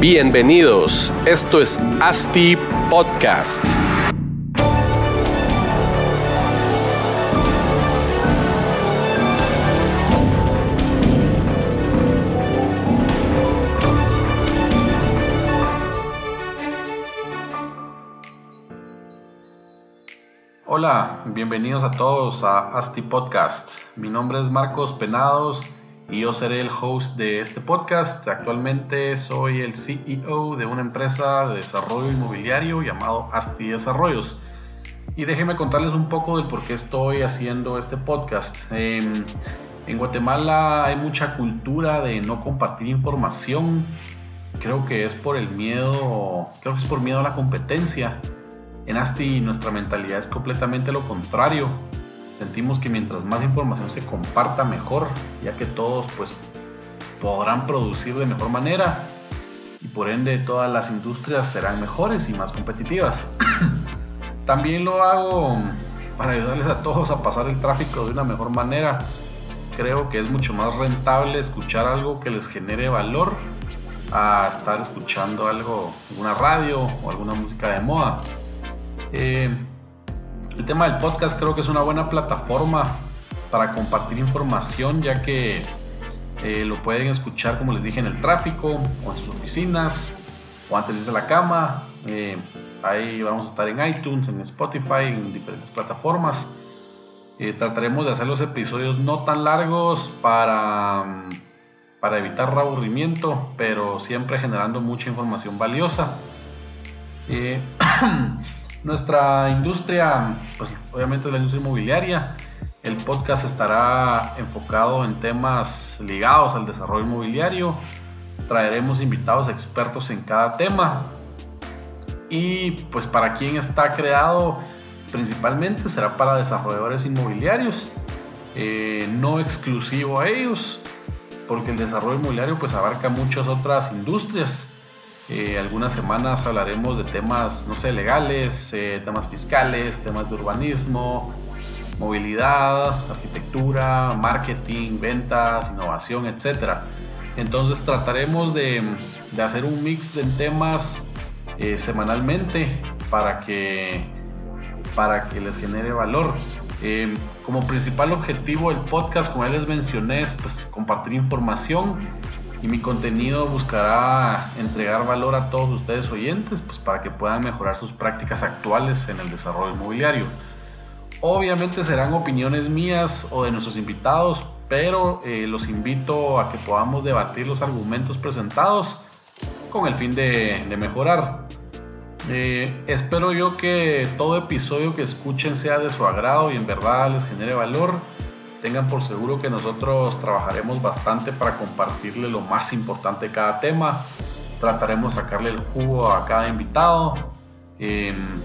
Bienvenidos, esto es ASTI Podcast. Hola, bienvenidos a todos a ASTI Podcast. Mi nombre es Marcos Penados y yo seré el host de este podcast. Actualmente soy el CEO de una empresa de desarrollo inmobiliario llamado Asti Desarrollos. Y déjenme contarles un poco del por qué estoy haciendo este podcast. Em, en Guatemala hay mucha cultura de no compartir información. Creo que es por el miedo, creo que es por miedo a la competencia. En Asti nuestra mentalidad es completamente lo contrario sentimos que mientras más información se comparta mejor, ya que todos pues podrán producir de mejor manera y por ende todas las industrias serán mejores y más competitivas. También lo hago para ayudarles a todos a pasar el tráfico de una mejor manera. Creo que es mucho más rentable escuchar algo que les genere valor a estar escuchando algo, alguna radio o alguna música de moda. Eh, el tema del podcast creo que es una buena plataforma para compartir información ya que eh, lo pueden escuchar como les dije en el tráfico o en sus oficinas o antes de la cama. Eh, ahí vamos a estar en iTunes, en Spotify, en diferentes plataformas. Eh, trataremos de hacer los episodios no tan largos para, para evitar aburrimiento, pero siempre generando mucha información valiosa. Nuestra industria, pues obviamente la industria inmobiliaria. El podcast estará enfocado en temas ligados al desarrollo inmobiliario. Traeremos invitados expertos en cada tema. Y pues para quien está creado principalmente será para desarrolladores inmobiliarios, eh, no exclusivo a ellos, porque el desarrollo inmobiliario pues abarca muchas otras industrias eh, algunas semanas hablaremos de temas, no sé, legales, eh, temas fiscales, temas de urbanismo, movilidad, arquitectura, marketing, ventas, innovación, etc. Entonces trataremos de, de hacer un mix de temas eh, semanalmente para que, para que les genere valor. como principal objetivo del podcast, como ya les mencioné, es pues, compartir información y mi contenido buscará entregar valor a todos ustedes oyentes pues para que puedan mejorar sus prácticas actuales en el desarrollo inmobiliario. Obviamente serán opiniones mías o de nuestros invitados, pero eh, los invito a que podamos debatir los argumentos presentados con el fin de, mejorar. Eh, espero yo que todo episodio que escuchen sea de su agrado y en verdad les genere valor tengan por seguro que nosotros trabajaremos bastante para compartirle lo más importante de cada tema. Trataremos de sacarle el jugo a cada invitado. Em,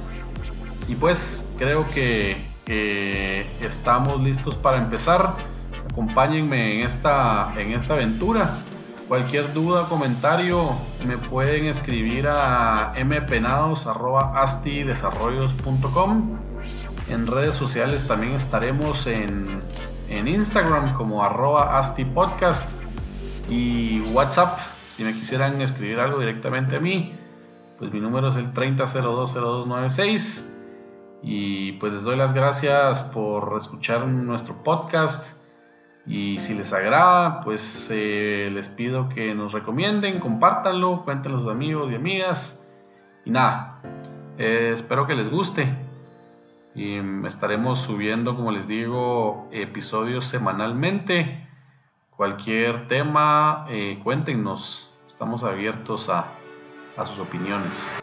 y pues creo que estamos listos para empezar. Acompáñenme en esta, en esta aventura. Cualquier duda o comentario me pueden escribir a mpenados.astidesarrollos.com. En redes sociales también estaremos en en Instagram como arroba astipodcast y WhatsApp. Si me quisieran escribir algo directamente a mí, pues mi número es el 30020296. Y pues les doy las gracias por escuchar nuestro podcast. Y si les agrada, pues eh, les pido que nos recomienden, compártanlo, cuéntenlo a sus amigos y amigas. Y nada, eh, espero que les guste. Y estaremos subiendo, como les digo, episodios semanalmente. Cualquier tema, eh, cuéntenos. Estamos abiertos a, a sus opiniones.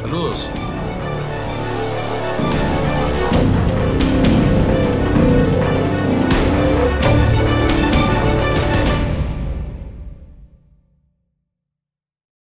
Saludos.